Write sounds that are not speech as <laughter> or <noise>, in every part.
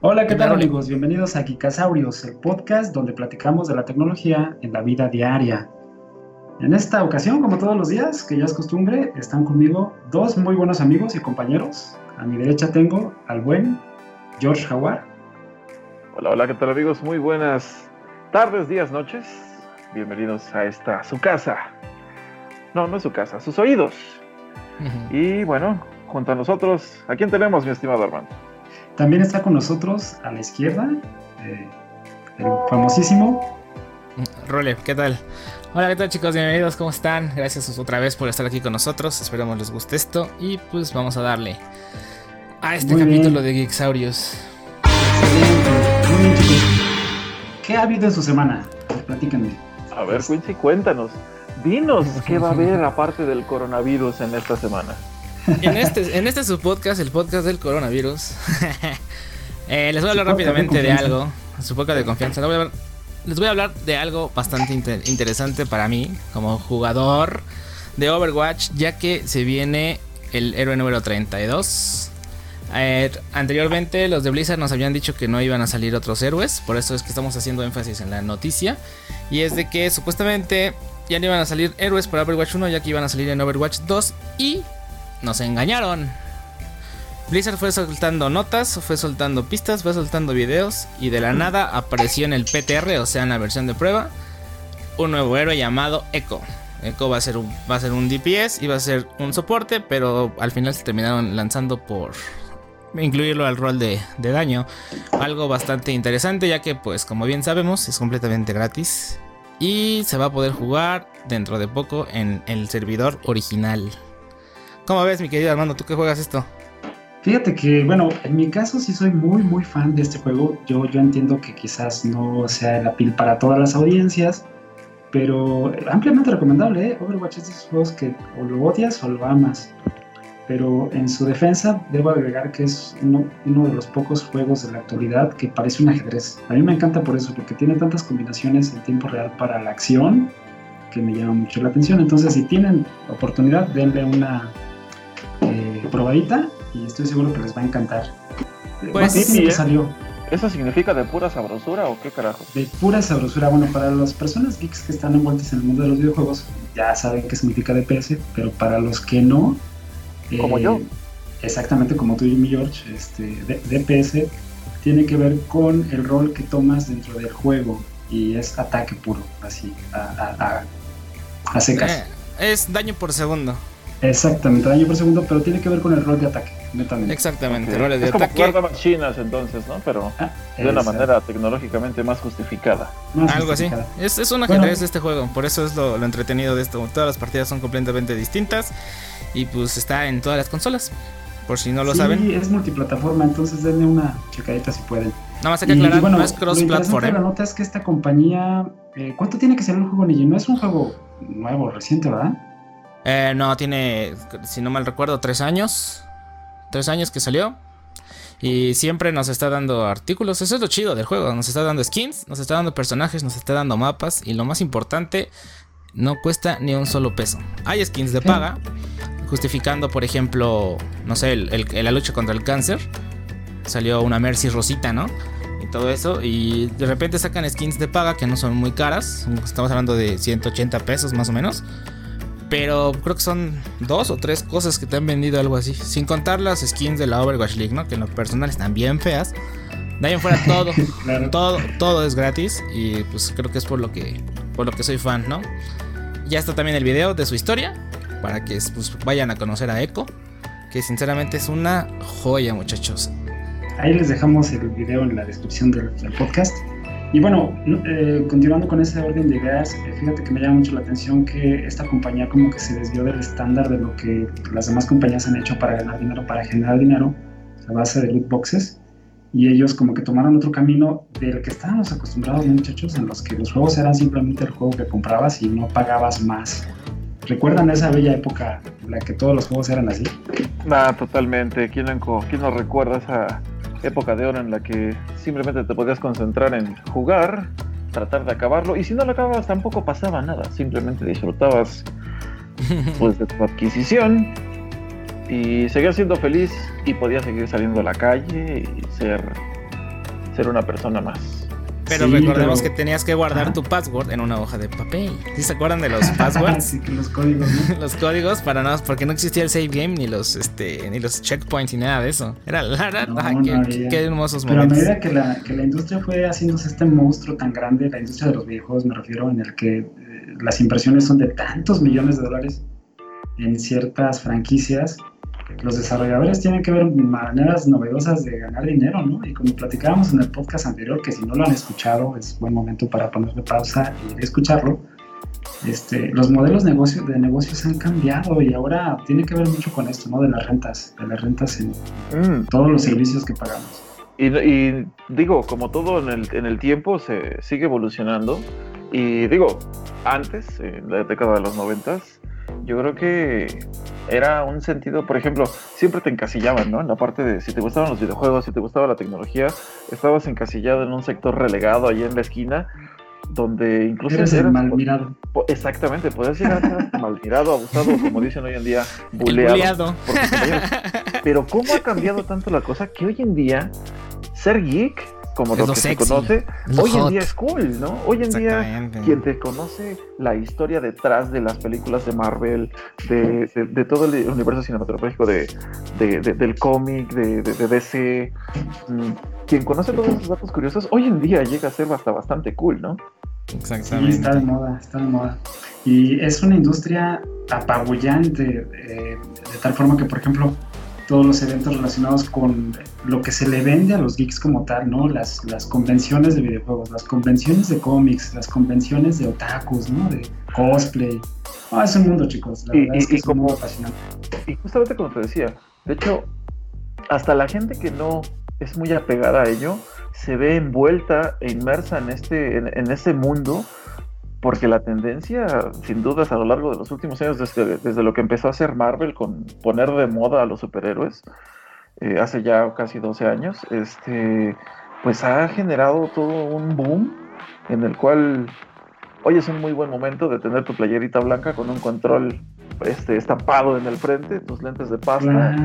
Hola, ¿qué tal amigos? Bienvenidos a Geekasaurios, el podcast donde platicamos de la tecnología en la vida diaria. En esta ocasión, como todos los días, que ya es costumbre, están conmigo dos muy buenos amigos y compañeros. A mi derecha tengo al buen George Howard. Hola, hola, ¿qué tal amigos? Muy buenas tardes, días, noches. Bienvenidos a esta, su casa. No, no es su casa, sus oídos. Y bueno, junto a nosotros, ¿a quién tenemos, mi estimado Armando? También está con nosotros a la izquierda, eh, el famosísimo. Role, ¿qué tal? Hola, ¿qué tal chicos? Bienvenidos, ¿cómo están? Gracias otra vez por estar aquí con nosotros. Esperamos les guste esto y pues vamos a darle a este capítulo de Geeksaurios. ¿Qué ha habido en su semana? Platícanme. A ver, Quincy, cuéntanos. Dinos <laughs> qué va a haber aparte del coronavirus en esta semana. En este, en este su podcast, el podcast del coronavirus, <laughs> eh, les voy a hablar rápidamente de algo. Su podcast de confianza. Les voy, a hablar, de algo bastante interesante para mí, como jugador de Overwatch, ya que se viene el héroe número 32. Eh, anteriormente los de Blizzard nos habían dicho que no iban a salir otros héroes, por eso es que estamos haciendo énfasis en la noticia. Y es de que supuestamente ya no iban a salir héroes para Overwatch 1, ya que iban a salir en Overwatch 2 y nos engañaron. Blizzard fue soltando notas, fue soltando pistas, fue soltando videos y de la nada apareció en el PTR, o sea, en la versión de prueba, un nuevo héroe llamado Echo. Echo va a ser un, va a ser un DPS y va a ser un soporte, pero al final se terminaron lanzando por incluirlo al rol de, de daño. Algo bastante interesante ya que pues como bien sabemos es completamente gratis y se va a poder jugar dentro de poco en el servidor original. ¿Cómo ves, mi querido Armando? ¿Tú qué juegas esto? Fíjate que, bueno, en mi caso sí soy muy, muy fan de este juego. Yo, yo entiendo que quizás no sea la pil para todas las audiencias, pero ampliamente recomendable, ¿eh? Overwatch es de esos juegos que o lo odias o lo amas. Pero en su defensa, debo agregar que es uno, uno de los pocos juegos de la actualidad que parece un ajedrez. A mí me encanta por eso, porque tiene tantas combinaciones en tiempo real para la acción que me llama mucho la atención. Entonces, si tienen oportunidad, denle una eh, probadita y estoy seguro que les va a encantar. Pues sí, ¿eh? salió. ¿Eso significa de pura sabrosura o qué carajo? De pura sabrosura. Bueno, para las personas geeks que están envueltas en el mundo de los videojuegos, ya saben qué significa DPS, pero para los que no. Como yo. Eh, exactamente como tú y mi George, este, DPS tiene que ver con el rol que tomas dentro del juego y es ataque puro, así, a, a, secas. es daño por segundo. Exactamente, daño por segundo, pero tiene que ver con el rol de ataque, netamente. Exactamente, okay. roles de es ataque. Como chinas entonces, ¿no? Pero ah, de una manera tecnológicamente más justificada. Algo así. Es, es un ajedrez de este juego, por eso es lo, lo, entretenido de esto. Todas las partidas son completamente distintas y pues está en todas las consolas, por si no lo sí, saben. Sí, es multiplataforma, entonces denle una checadita si pueden. Nada más hay que aclarar, y, bueno, no es cross-platform. ¿eh? La nota es que esta compañía, eh, ¿cuánto tiene que ser el juego Niji? No es un juego nuevo, reciente, ¿verdad? Eh, no, tiene, si no mal recuerdo, tres años. Tres años que salió. Y siempre nos está dando artículos. Eso es lo chido del juego. Nos está dando skins, nos está dando personajes, nos está dando mapas. Y lo más importante, no cuesta ni un solo peso. Hay skins de paga. Justificando, por ejemplo, no sé, la lucha contra el cáncer. Salió una Mercy Rosita, ¿no? Y todo eso. Y de repente sacan skins de paga que no son muy caras. Estamos hablando de 180 pesos más o menos. Pero creo que son dos o tres cosas que te han vendido algo así. Sin contar las skins de la Overwatch League, ¿no? Que en lo personal están bien feas. De ahí en fuera todo, <laughs> claro. todo, todo es gratis. Y pues creo que es por lo que, por lo que soy fan, ¿no? Ya está también el video de su historia. Para que pues, vayan a conocer a Echo. Que sinceramente es una joya, muchachos. Ahí les dejamos el video en la descripción del, del podcast. Y bueno, eh, continuando con ese orden de ideas, eh, fíjate que me llama mucho la atención que esta compañía como que se desvió del estándar de lo que las demás compañías han hecho para ganar dinero, para generar dinero a base de loot boxes. Y ellos como que tomaron otro camino del que estábamos acostumbrados muchachos, en los que los juegos eran simplemente el juego que comprabas y no pagabas más. ¿Recuerdan esa bella época en la que todos los juegos eran así? Ah, totalmente. ¿Quién no, quién no recuerda esa época de oro en la que simplemente te podías concentrar en jugar, tratar de acabarlo, y si no lo acababas tampoco pasaba nada, simplemente disfrutabas <laughs> pues, de tu adquisición y seguías siendo feliz y podías seguir saliendo a la calle y ser ser una persona más. Pero recordemos que tenías que guardar tu password en una hoja de papel. ¿Sí se acuerdan de los <laughs> passwords? sí, los códigos, <laughs> los códigos para nada, porque no existía el save game ni los este ni los checkpoints ni nada de eso. Era la no, qué, qué, hermosos Pero momentos. Pero a medida que la, que la industria fue haciéndose este monstruo tan grande, la industria de los videojuegos me refiero, en el que eh, las impresiones son de tantos millones de dólares en ciertas franquicias, los desarrolladores tienen que ver maneras novedosas de ganar dinero, ¿no? Y como platicábamos en el podcast anterior, que si no lo han escuchado, es buen momento para ponerle pausa y escucharlo. Este, los modelos de, negocio, de negocios han cambiado y ahora tiene que ver mucho con esto, ¿no? De las rentas, de las rentas en mm. todos los servicios que pagamos. Y, digo, como todo en el, en el tiempo se sigue evolucionando. Y digo, antes, en la década de los noventas, yo creo que era un sentido, por ejemplo, siempre te encasillaban, ¿no? En la parte de si te gustaban los videojuegos, si te gustaba la tecnología, estabas encasillado en un sector relegado allí en la esquina, donde incluso... Eres, el mal mirado. Exactamente, podías llegar a ser <laughs> mal mirado, abusado, como dicen hoy en día, buleado. <laughs> Pero ¿cómo ha cambiado tanto la cosa que hoy en día ser geek como lo, que se conoce, hoy en día es cool, ¿no? Hoy en día quien te conoce la historia detrás de las películas de Marvel, de, todo el universo cinematográfico de, del cómic, de, DC, mm, quien conoce todos esos datos curiosos, hoy en día llega a ser hasta bastante cool, ¿no? Exactamente. Sí, está de moda, está de moda. Y es una industria apabullante, eh, de tal forma que, por ejemplo, todos los eventos relacionados con lo que se le vende a los geeks como tal, ¿no? Las, las convenciones de videojuegos, las convenciones de cómics, las convenciones de otakus, ¿no? De cosplay. Ah, es un mundo, chicos. La verdad es que es como, un mundo apasionante. Y justamente como te decía, de hecho, hasta la gente que no es muy apegada a ello, se ve envuelta e inmersa en este, en, en ese mundo porque la tendencia, sin dudas, a lo largo de los últimos años, desde, desde lo que empezó a hacer Marvel con poner de moda a los superhéroes, eh, hace ya casi 12 años, este, pues ha generado todo un boom en el cual hoy es un muy buen momento de tener tu playerita blanca con un control este, estampado en el frente, tus lentes de pasta.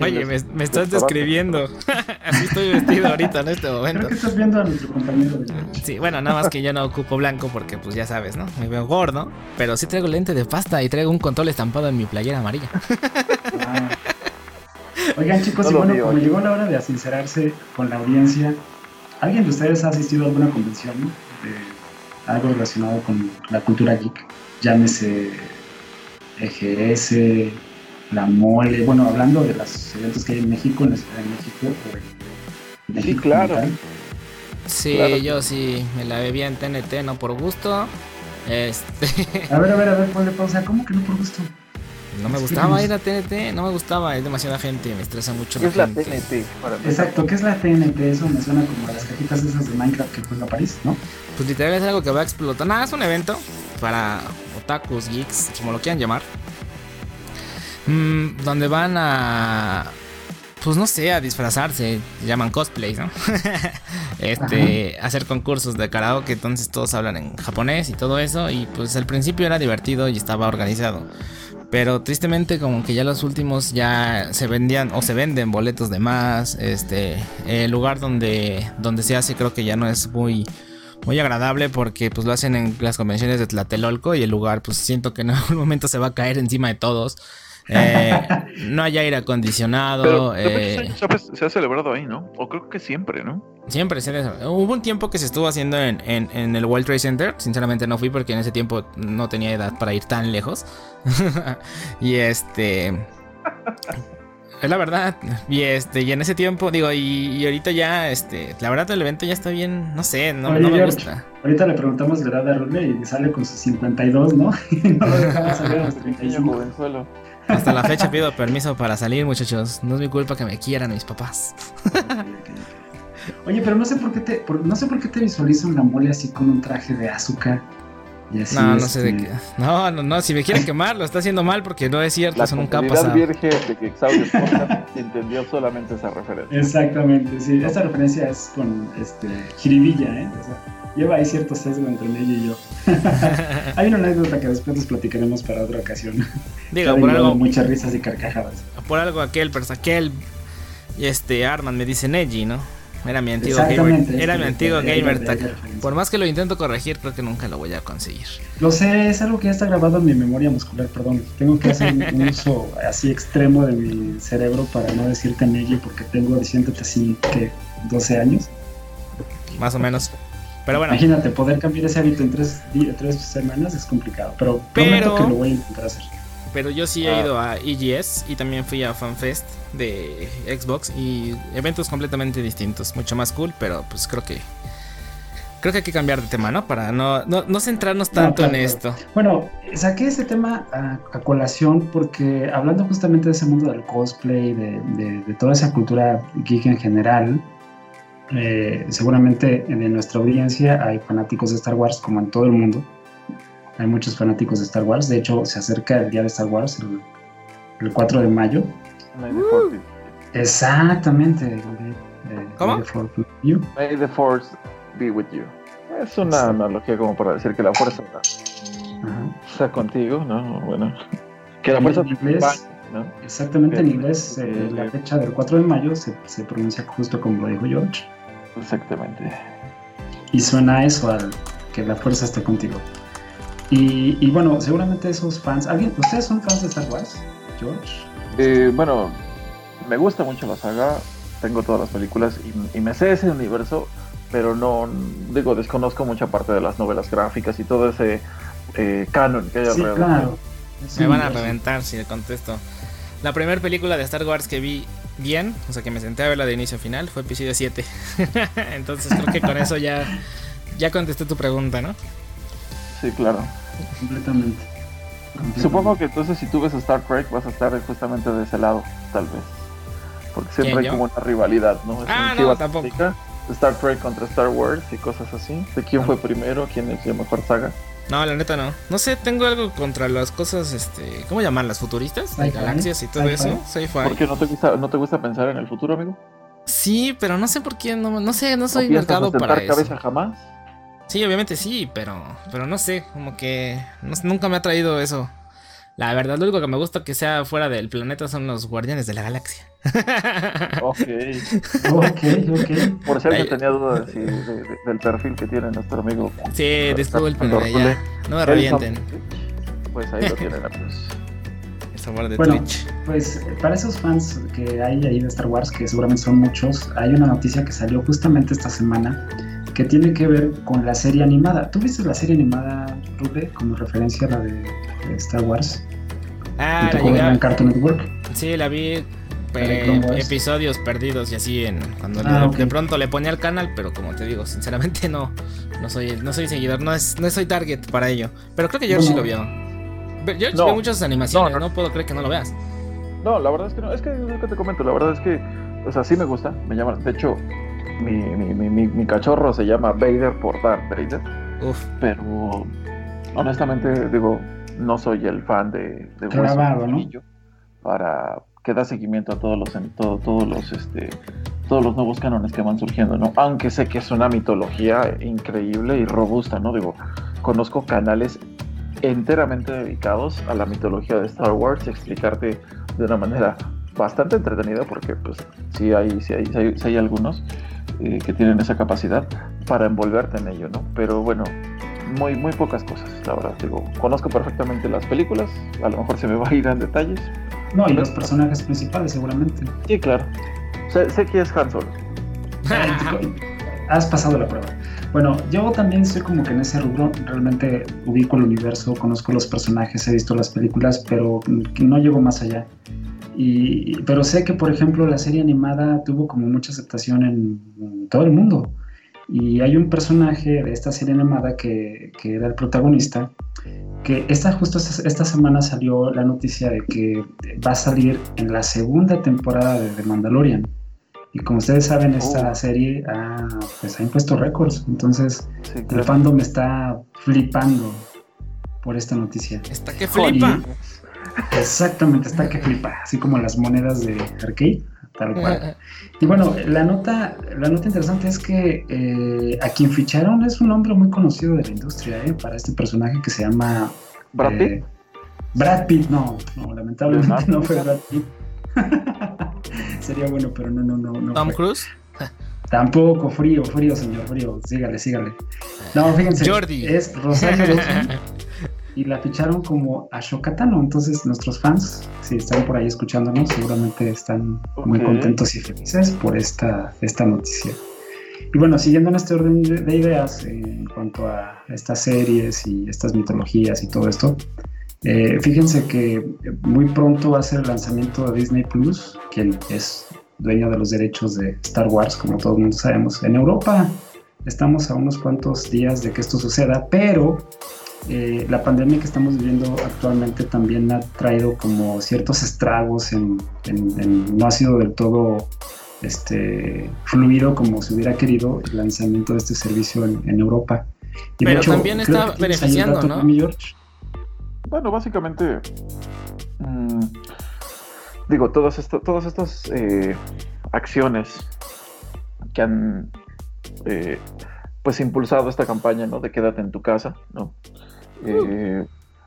Oye, me, estás describiendo. <laughs> Así estoy vestido ahorita en este momento. Creo que estás viendo a nuestro compañero. Sí, bueno, nada más que yo no ocupo blanco porque, pues ya sabes, ¿no? Me veo gordo, pero sí traigo lente de pasta y traigo un control estampado en mi playera amarilla. Ah. Oigan, chicos, y bueno, como llegó la hora de sincerarse con la audiencia, ¿alguien de ustedes ha asistido a alguna convención de algo relacionado con la cultura geek? llámese EGS, la mole, bueno, hablando de los eventos que hay en México, en la Ciudad de México, o México sí, claro. Sí, yo sí, me la bebía en TNT, no por gusto. Este... A ver, a ver, a ver, ponle <laughs> pausa, ¿cómo que no por gusto? No me gustaba ir a TNT, no me gustaba, es demasiada gente, me estresa mucho. ¿Qué es la TNT? Exacto, ¿qué es la TNT? Eso me suena como a las cajitas esas de Minecraft que fue a París, ¿no? Pues literal es algo que va a explotar. Nada, es un evento para otakus, geeks, como lo quieran llamar. Mm, donde van a. Pues no sé, a disfrazarse, llaman cosplay, ¿no? <laughs> este, hacer concursos de karaoke, entonces todos hablan en japonés y todo eso. Y pues al principio era divertido y estaba organizado. Pero tristemente como que ya los últimos ya se vendían o se venden boletos de más. Este, el lugar donde, donde se hace creo que ya no es muy muy agradable porque pues lo hacen en las convenciones de Tlatelolco y el lugar pues siento que en algún momento se va a caer encima de todos. Eh, no hay aire acondicionado. Eh, se ha celebrado ahí, ¿no? O creo que siempre, ¿no? Siempre, Hubo un tiempo que se estuvo haciendo en, en, el World Trade Center. Sinceramente no fui porque en ese tiempo no tenía edad para ir tan lejos. y este... Es la verdad. Y este, y en ese tiempo, digo, y, ahorita ya, este, la verdad el evento ya está bien, no sé, no, me gusta. Ahorita le preguntamos la edad de Rule y sale con sus 52, ¿no? y no lo dejamos salir a los 35. Hasta la fecha pido permiso para salir, muchachos. No es mi culpa que me quieran mis papás. Oye, pero no sé por qué te, no sé por qué te visualizo una mole así con un traje de azúcar no, no sé de este, qué. No, no, no, si me quieren quemar, lo está haciendo mal porque no es cierto, eso nunca ha pasado. virgen de que Xavier <laughs> entendió solamente esa referencia. Exactamente, sí, esa referencia es con este jiribilla, ¿eh? O sea, lleva ahí cierto sesgo entre ella y yo. <laughs> Hay una anécdota que después nos platicaremos para otra ocasión. Digo, por algo. Muchas risas y carcajadas. Por algo aquel, aquel. Y este Arman me dice Neji, ¿no? Era mi antiguo gamer. Era mi antiguo gamer. Por más que lo intento corregir, creo que nunca lo voy a conseguir. Lo sé, es algo que ya está grabado en mi memoria muscular, perdón. Tengo que hacer un <laughs> uso así extremo de mi cerebro para no decirte ello, porque tengo diciéndote así que 12 años. Más o menos. Pero bueno. Imagínate, poder cambiar ese hábito en tres, tres semanas es complicado, pero, prometo que lo voy a intentar hacer. Pero yo sí he ah. ido a EGS y también fui a FanFest de Xbox y eventos completamente distintos, mucho más cool, pero pues creo que creo que hay que cambiar de tema, ¿no? Para no, no, centrarnos tanto en esto. Bueno, saqué ese tema a, colación porque hablando justamente de ese mundo del cosplay, de, de, toda esa cultura geek en general, eh, seguramente en nuestra audiencia hay fanáticos de Star Wars como en todo el mundo. Hay muchos fanáticos de Star Wars. De hecho, se acerca el día de Star Wars, el, 4 de mayo. Exactamente. ¿Cómo? May the Force be with you. Es una analogía como para decir que la fuerza está, contigo, ¿no? Bueno, que la fuerza en inglés, ¿no? Exactamente, en inglés eh, la fecha del 4 de mayo se, se, pronuncia justo como lo dijo George. Exactamente. Y suena eso al que la fuerza esté contigo. Y, y, bueno, seguramente esos fans. ¿alguien, ¿Ustedes son fans de Star Wars, George? Eh, bueno, me gusta mucho la saga. Tengo todas las películas y, y me sé ese universo pero no, digo, desconozco mucha parte de las novelas gráficas y todo ese eh, canon que hay sí, Claro. me van a reventar si le contesto. La primera película de Star Wars que vi bien, o sea que me senté a verla de inicio a final, fue episodio 7. <laughs> entonces creo que con eso ya, ya contesté tu pregunta, ¿no? Sí, claro. Completamente. Supongo que entonces si tú ves a Star Trek vas a estar justamente de ese lado, tal vez. Porque siempre hay como una rivalidad, ¿no? ah, no, tampoco. Star Trek contra Star Wars y cosas así. De quién fue primero, quién es la mejor saga. No, la neta no. No sé, tengo algo contra las cosas, este, ¿cómo llamarlas? Futuristas, de galaxias y todo eso. ¿Por qué no te gusta, no te gusta pensar en el futuro, amigo? Sí, pero no sé por qué, no, no sé, no soy mercado para eso. cabeza jamás? Sí, obviamente sí, pero, pero no sé, como que nunca me ha traído eso. La verdad, lo único que me gusta que sea fuera del planeta son los guardianes de la galaxia. <laughs> ok. ok, ok. Por alguien tenía dudas del perfil que tiene nuestro amigo. Sí, disculpen, ya. No me revienten. Pues ahí lo tienen, pues. <laughs> de bueno, Twitch. Pues para esos fans que hay ahí de Star Wars, que seguramente son muchos, hay una noticia que salió justamente esta semana que tiene que ver con la serie animada. ¿Tú viste la serie animada, Rube, como referencia a la de, Star Wars? Ah, la en Cartoon Network. Sí, la vi episodios perdidos y así en cuando ah, de pronto le ponía al canal, pero como te digo, sinceramente <laughs> no no soy no soy seguidor, no es no soy target para ello. Pero creo que George sí lo vio. George no, ve muchas animaciones, no, puedo creer que no lo veas. No, la verdad es que no, es que, es que te comento, la verdad es que o sea, sí me gusta, me llama, de hecho, mi, mi, mi, cachorro se llama Vader por Darth Vader. Uf. Pero honestamente digo, no soy el fan de, de Grabado, ¿no? para que da seguimiento a todos los todo, todos los este todos los nuevos cánones que van surgiendo, ¿no? Aunque sé que es una mitología increíble y robusta, ¿no? Digo, conozco canales enteramente dedicados a la mitología de Star Wars y explicarte de una manera bastante entretenida porque pues sí hay, sí hay, hay algunos eh, que tienen esa capacidad para envolverte en ello, ¿no? Pero bueno, muy, muy pocas cosas, la verdad. Digo, conozco perfectamente las películas, a lo mejor se me va a ir en detalles. No, y los personajes principales, seguramente. Sí, claro. Sé, sé que es Han Solo. <laughs> Has pasado la prueba. Bueno, yo también soy como que en ese rubro, realmente ubico el universo, conozco los personajes, he visto las películas, pero no llego más allá. Y, pero sé que, por ejemplo, la serie animada tuvo como mucha aceptación en, todo el mundo. Y hay un personaje de esta serie animada que, que era el protagonista, que esta, justo esta, semana salió la noticia de que va a salir en la segunda temporada de The Mandalorian. Y como ustedes saben, esta oh. serie ha, pues, ha impuesto récords. Entonces, el fandom está flipando por esta noticia. Está que flipa. Exactamente, está que flipa, así como las monedas de arcade, tal cual. Y bueno, la nota, la nota interesante es que eh, a quien ficharon es un hombre muy conocido de la industria, ¿eh? Para este personaje que se llama... Brad Pitt. Eh, Brad Pitt, no, no, lamentablemente no fue Brad Pitt. <laughs> Sería bueno, pero no, no, no. Tom Cruise. Tampoco, frío, frío, señor, frío. Sígale, sígale. No, fíjense. Jordi. Es Rosario Dawson. <laughs> y la ficharon como Ashokatano. Entonces, nuestros fans, si están por ahí escuchándonos, seguramente están muy contentos y felices por esta, esta noticia. Y bueno, siguiendo en este orden de, ideas en cuanto a estas series y estas mitologías y todo esto, eh, fíjense que muy pronto va a ser el lanzamiento de Disney Plus, quien es dueño de los derechos de Star Wars, como todo el mundo sabemos. En Europa estamos a unos cuantos días de que esto suceda, pero eh, la pandemia que estamos viviendo actualmente también ha traído como ciertos estragos en, no ha sido del todo este, fluido como se hubiera querido el lanzamiento de este servicio en, Europa. Pero también está beneficiando, ¿no? Bueno, básicamente, mm, digo, todas, todas estas eh, acciones que han eh, pues impulsado esta campaña, ¿no? De quédate en tu casa, ¿no? Eh,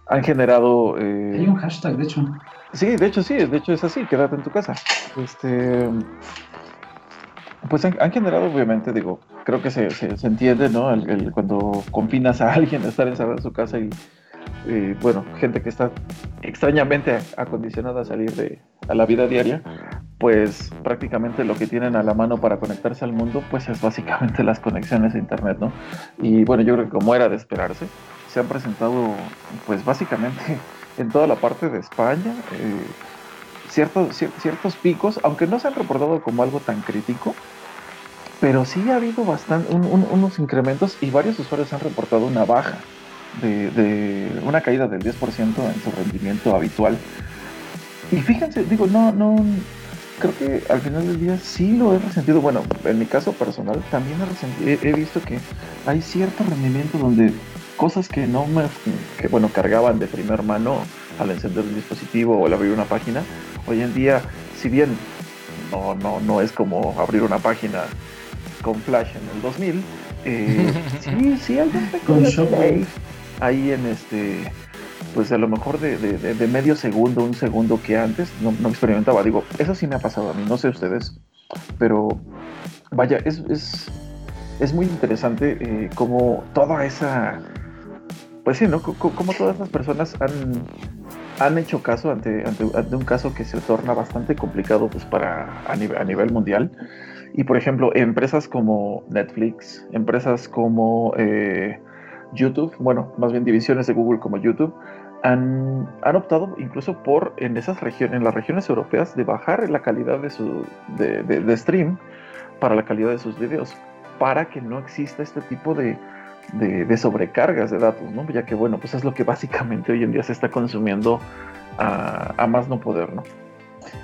han generado... Eh, Hay un hashtag, de hecho. Sí, de hecho sí, de hecho es así, quédate en tu casa. Este, pues han, generado, obviamente, digo, creo que se, se, entiende, ¿no? El, cuando confinas a alguien a estar encerrado en su casa y, bueno, gente que está extrañamente acondicionada a salir de, a la vida diaria, pues prácticamente lo que tienen a la mano para conectarse al mundo, pues es básicamente las conexiones a Internet, ¿no? Y bueno, yo creo que como era de esperarse, se han presentado pues básicamente <laughs> en toda la parte de España eh, ciertos, ciertos picos, aunque no se han reportado como algo tan crítico, pero sí ha habido bastante, unos incrementos y varios usuarios han reportado una baja de, una caída del 10% en su rendimiento habitual. Y fíjense, digo, no, no, creo que al final del día sí lo he resentido. Bueno, en mi caso personal también he, he visto que hay cierto rendimiento donde cosas que no me, que bueno, cargaban de primer mano al encender el dispositivo o al abrir una página, hoy en día, si bien no, no, no es como abrir una página con Flash en el 2000, eh, <laughs> sí, sí hay un ahí en este, pues a lo mejor de, de, medio segundo, un segundo que antes no, no, experimentaba. Digo, eso sí me ha pasado a mí, no sé ustedes, pero vaya, es, es, es muy interesante eh, cómo toda esa pues sí, ¿no? como todas las personas han, han hecho caso ante, ante, un caso que se torna bastante complicado pues, para, a, nivel, a nivel mundial. Y por ejemplo, empresas como Netflix, empresas como eh, YouTube, bueno, más bien divisiones de Google como YouTube, han, han, optado incluso por en esas regiones, en las regiones europeas, de bajar la calidad de su de, de stream para la calidad de sus videos, para que no exista este tipo de, de, sobrecargas de datos, ¿no? Ya que, bueno, pues es lo que básicamente hoy en día se está consumiendo a, más no poder, ¿no?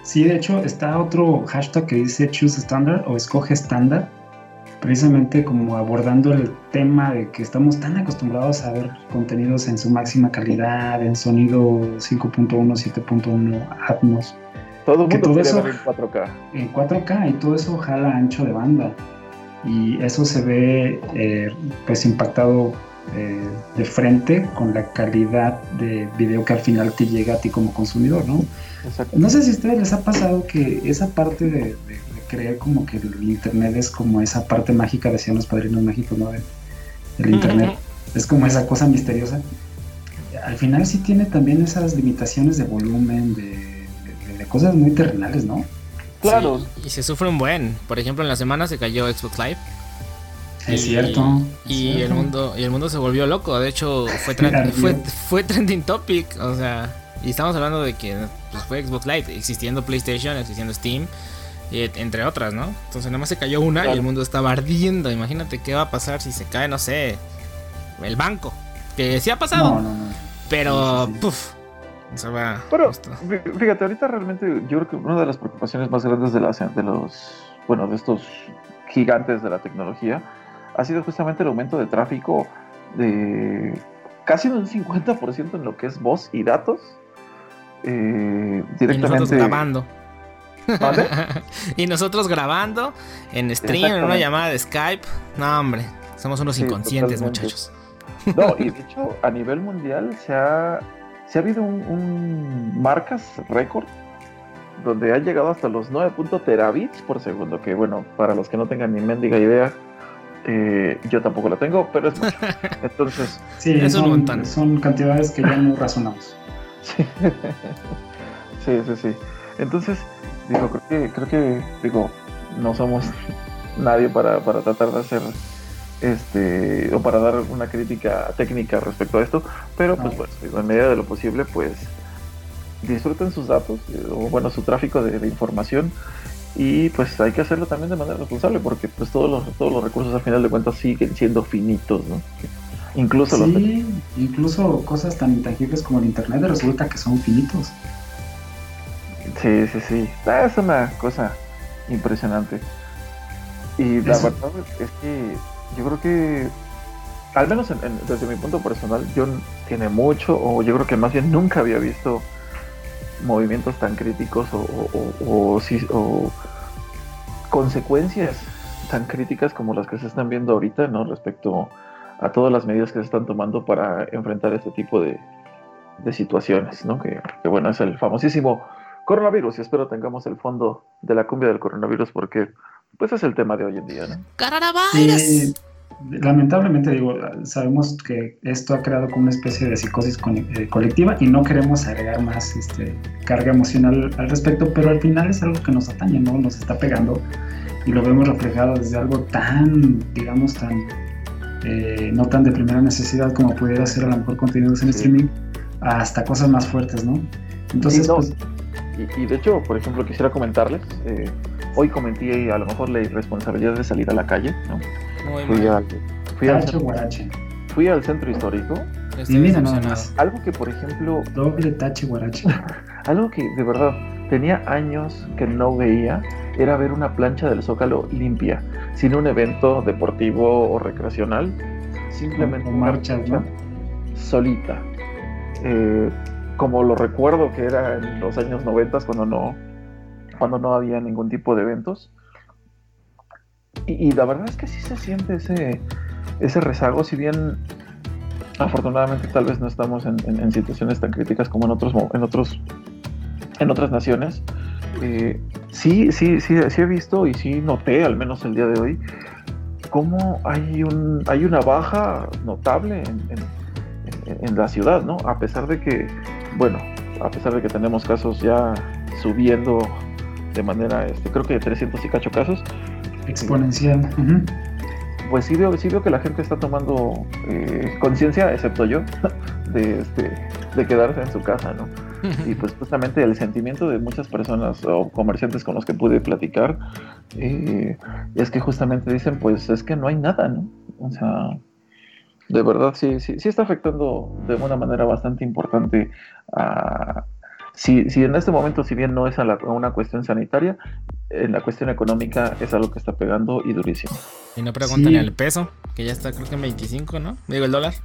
Sí, de hecho está otro hashtag que dice choose standard o escoge estándar, precisamente como abordando el tema de que estamos tan acostumbrados a ver contenidos en su máxima calidad, en sonido 5.1, 7.1 Atmos. Todo el mundo todo eso, en 4K. En 4K y todo eso jala ancho de banda y eso se ve eh, pues impactado eh, de frente con la calidad de video que al final te llega a ti como consumidor, ¿no? No sé si a ustedes les ha pasado que esa parte de, creer como que el internet es como esa parte mágica, decían los padrinos mágicos, ¿no? El internet es como esa cosa misteriosa. Al final sí tiene también esas limitaciones de volumen, de cosas muy terrenales, ¿no? Claro. y se sufre un buen. Por ejemplo, en la semana se cayó Xbox Live. Es cierto. Y, el mundo y el mundo se volvió loco. De hecho, fue, fue, fue trending topic. O sea, y estamos hablando de que pues, fue Xbox Live, existiendo PlayStation, existiendo Steam, entre otras, ¿no? Entonces nada más se cayó una y el mundo estaba ardiendo. Imagínate qué va a pasar si se cae, no sé, el banco. Que sí ha pasado. Pero, pero, fíjate, ahorita realmente yo creo que una de las preocupaciones más grandes de, la, de los, bueno, de estos gigantes de la tecnología ha sido justamente el aumento de tráfico de casi un 50% en lo que es voz y datos. Eh, directamente. Y nosotros grabando. <laughs> y nosotros grabando en stream, en una llamada de Skype. No, hombre, somos unos inconscientes, muchachos. No, y <laughs> de hecho, a nivel mundial se ha si ha habido un, marcas récord donde han llegado hasta los 9. terabits por segundo, que bueno, para los que no tengan ni mendiga idea, eh, yo tampoco la tengo, pero es mucho. <laughs> Entonces, sí, son, son, cantidades que ya no razonamos. <laughs> sí. sí, sí, Entonces, digo, creo que, creo que, digo, no somos nadie para, para tratar de hacer este o para dar una crítica técnica respecto a esto, pero pues, pues en medida de lo posible, pues disfruten sus datos, eh, o bueno, su tráfico de, información y pues hay que hacerlo también de manera responsable porque pues todos los, todos los recursos al final de cuentas siguen siendo finitos, ¿no? Incluso sí, incluso cosas tan intangibles como el internet resulta que son finitos. Sí, sí, sí. Ah, es una cosa impresionante. Y la verdad es que yo creo que, al menos desde mi punto personal, yo tiene mucho, o yo creo que más bien nunca había visto movimientos tan críticos o, o, consecuencias tan críticas como las que se están viendo ahorita, ¿no? Respecto a todas las medidas que se están tomando para enfrentar este tipo de, situaciones, ¿no? Que, bueno, es el famosísimo coronavirus y espero tengamos el fondo de la cumbia del coronavirus porque pues es el tema de hoy en día, ¿no? Sí, lamentablemente digo, sabemos que esto ha creado como una especie de psicosis eh, colectiva y no queremos agregar más este, carga emocional al respecto, pero al final es algo que nos atañe, ¿no? Nos está pegando y lo vemos reflejado desde algo tan, digamos, tan, eh, no tan de primera necesidad como pudiera ser a lo mejor contenidos en streaming, hasta cosas más fuertes, ¿no? Entonces, pues... y, de hecho, por ejemplo, quisiera comentarles, eh, hoy cometí a lo mejor la irresponsabilidad de salir a la calle, ¿no? fui, al, fui, al, fui, al, centro histórico. Y mira nada más. Algo que, por ejemplo. <laughs> Doble tache guarache. <laughs> algo que de verdad tenía años que no veía era ver una plancha del Zócalo limpia, sin un evento deportivo o recreacional. Simplemente una marcha solita. Eh, como lo recuerdo que era en los años 90 cuando no cuando no había ningún tipo de eventos. Y, la verdad es que sí se siente ese, ese rezago, si bien afortunadamente tal vez no estamos en, situaciones tan críticas como en otros en otros en otras naciones. Eh, sí, sí, sí, sí he visto y sí noté, al menos el día de hoy, cómo hay un hay una baja notable en, en, la ciudad, ¿no? A pesar de que, bueno, a pesar de que tenemos casos ya subiendo de manera, este, creo que de 300 y cacho casos. Exponencial. Pues sí veo, sí veo que la gente está tomando eh, conciencia, excepto yo, <laughs> de, este, de quedarse en su casa, ¿no? Y pues justamente el sentimiento de muchas personas o comerciantes con los que pude platicar eh, es que justamente dicen, pues es que no hay nada, ¿no? O sea, de verdad sí, sí, sí está afectando de una manera bastante importante a, si, si en este momento, si bien no es una cuestión sanitaria, en la cuestión económica es algo que está pegando y durísimo. Y no preguntan el peso, que ya está creo que en 25, ¿no? Digo, el dólar.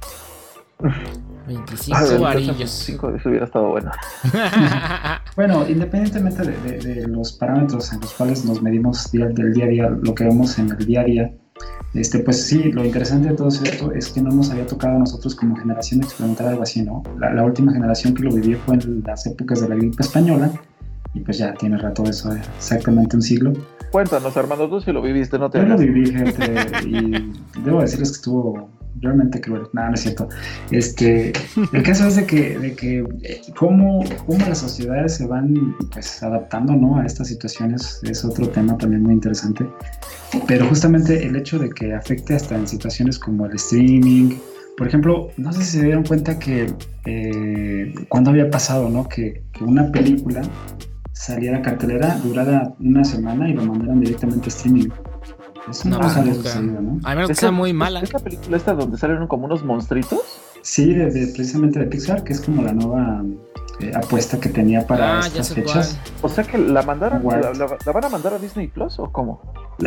<laughs> 25 varillos. eso hubiera estado bueno. <laughs> bueno, independientemente de, los parámetros en los cuales nos medimos del día a día, lo que vemos en el día a día, este, pues sí, lo interesante de todo esto es que no nos había tocado a nosotros como generación experimentar algo así, ¿no? La, última generación que lo vivió fue en las épocas de la gripe española y pues ya tiene rato eso, exactamente un siglo. Cuéntanos, Armando, tú si lo viviste, no te Yo lo viví, gente, y debo decirles que estuvo realmente cruel. Nada, no es cierto. Este, el caso es de que, de que eh, cómo, cómo, las sociedades se van pues, adaptando ¿no? a estas situaciones es otro tema también muy interesante. Pero justamente el hecho de que afecte hasta en situaciones como el streaming, por ejemplo, no sé si se dieron cuenta que eh, cuando había pasado, ¿no? Que, que, una película saliera cartelera, durara una semana y lo mandaran directamente a streaming. Eso no, sucedido, ¿no? A menos que sea muy mala. ¿Esa película esta donde salen como unos monstruitos? Sí, de, precisamente de Pixar, que es como la nueva eh, apuesta que tenía para ah, estas fechas. O sea que la mandaron, la, van a mandar a Disney Plus o cómo?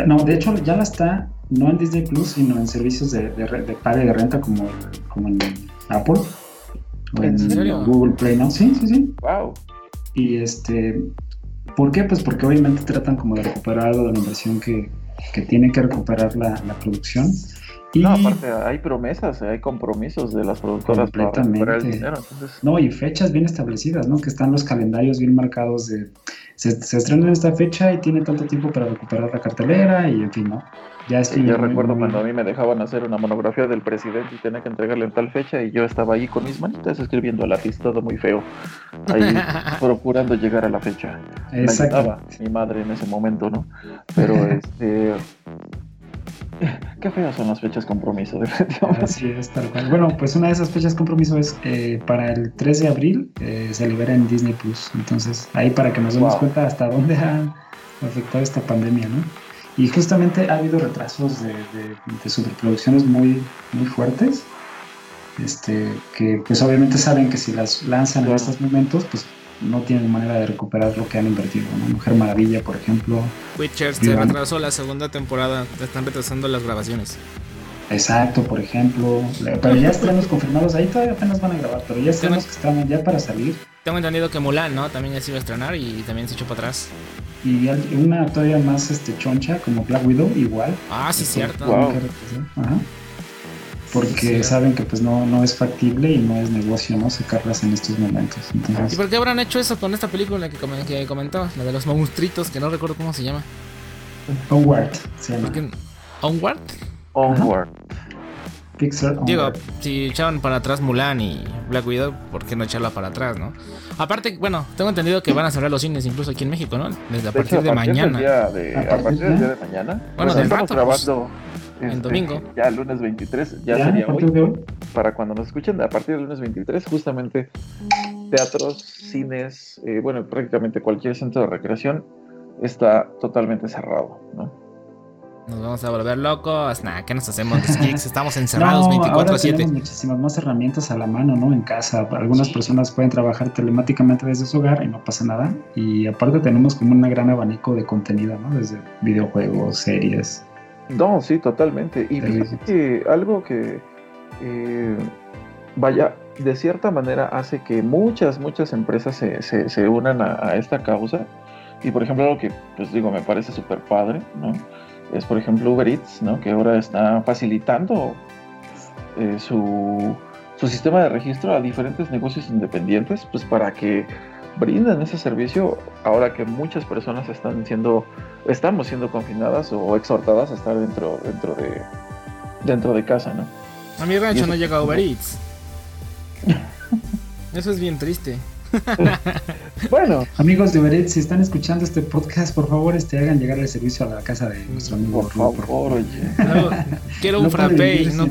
no, de hecho ya la está, no en Disney Plus, sino en servicios de, de, de paga y de renta como, como en Apple. O en, Google Play, ¿no? Sí, sí, sí. Wow. Y este, ¿por qué? Pues porque obviamente tratan como de recuperar algo de la inversión que, que tiene que recuperar la, la producción. Y no, aparte hay promesas, hay compromisos de las productoras para el dinero. No, y fechas bien establecidas, ¿no? Que están los calendarios bien marcados de se, se estrena en esta fecha y tiene tanto tiempo para recuperar la cartelera y en fin, ¿no? Ya estoy. yo recuerdo cuando a mí me dejaban hacer una monografía del presidente y tenía que entregarle en tal fecha y yo estaba ahí con mis manitas escribiendo a lápiz, todo muy feo, ahí <laughs> procurando llegar a la fecha. Exacto. mi madre en ese momento, ¿no? Pero <laughs> este. Qué feas son las fechas compromiso, <laughs> definitivamente. Así es, tal cual. Bueno, pues una de esas fechas compromiso es eh, para el 3 de abril, eh, se libera en Disney Plus. Entonces, ahí para que nos demos cuenta hasta dónde ha afectado esta pandemia, ¿no? Y justamente ha habido retrasos de, de, superproducciones muy, muy fuertes, este, que pues obviamente saben que si las lanzan en estos momentos, pues no tienen manera de recuperar lo que han invertido. Mujer Maravilla, por ejemplo. Witcher se retrasó la segunda temporada, están retrasando las grabaciones. Exacto, por ejemplo. Pero ya estamos confirmados, ahí todavía apenas van a grabar, pero ya estamos que están ya para salir. Tengo entendido que Mulan, ¿no? También ya se iba a estrenar y también se echó para atrás. Y una todavía más este choncha, como Black Widow, igual. Ah, sí, cierto. Porque saben que pues no, no es factible y no es negocio, ¿no? Sacarlas en estos momentos. ¿Y por qué habrán hecho eso con esta película que, que comentabas? La de los monstruitos, que no recuerdo cómo se llama. Onward, se llama. ¿Onward? Onward. Digo, si echaban para atrás Mulan y Black Widow, ¿por qué no echarla para atrás, no? Aparte, bueno, tengo entendido que van a cerrar los cines incluso aquí en México, ¿no? Desde a partir de, mañana. a partir del día de mañana. Bueno, del rato. Pues, grabando el este, domingo. Ya el lunes 23, ya, sería hoy. Para cuando nos escuchen, a partir del lunes 23, justamente teatros, cines, eh, bueno, prácticamente cualquier centro de recreación está totalmente cerrado, ¿no? Nos vamos a volver locos. Nada, ¿qué nos hacemos los <laughs> geeks? Estamos encerrados 24-7. Tenemos muchísimas más herramientas a la mano, ¿no? En casa. Algunas personas pueden trabajar telemáticamente desde su hogar y no pasa nada. Y aparte tenemos como un gran abanico de contenido, ¿no? Desde videojuegos, series. No, sí, totalmente. Y fíjate que algo que eh, vaya, de cierta manera hace que muchas, muchas empresas se, se, unan a, a, esta causa. Y por ejemplo, algo que, pues digo, me parece súper padre, ¿no? Es por ejemplo Uber Eats, ¿no? que ahora está facilitando eh, su, sistema de registro a diferentes negocios independientes, pues para que brinden ese servicio ahora que muchas personas están siendo, estamos siendo confinadas o exhortadas a estar dentro, dentro de dentro de casa, ¿no? A mi rancho no llega Uber Eats. <laughs> Eso es bien triste. <laughs> bueno. Amigos de Beret, si están escuchando este podcast, por favor, este, hagan llegar el servicio a la casa de nuestro amigo. Por favor, oye. <laughs> quiero un frappé y no,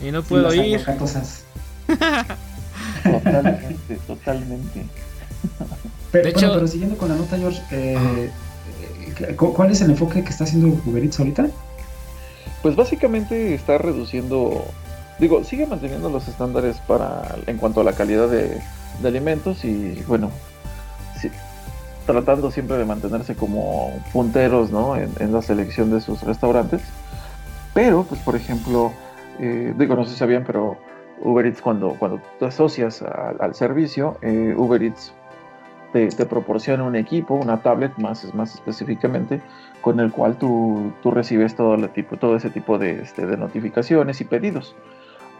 y no puedo ir. totalmente, <laughs> totalmente. Pero, de hecho, pero siguiendo con la nota, George, eh, eh, ¿cuál es el enfoque que está haciendo Uber Eats ahorita? Pues básicamente está reduciendo, digo, sigue manteniendo los estándares para en cuanto a la calidad de, de alimentos y bueno, tratando siempre de mantenerse como punteros ¿no? en, la selección de sus restaurantes. Pero, pues por ejemplo, eh, digo, no sé si sabían, pero Uber Eats cuando, cuando te asocias al servicio, eh, Uber Eats te, proporciona un equipo, una tablet más, más específicamente, con el cual tú, tú recibes todo, el tipo, todo ese tipo de, este, de notificaciones y pedidos.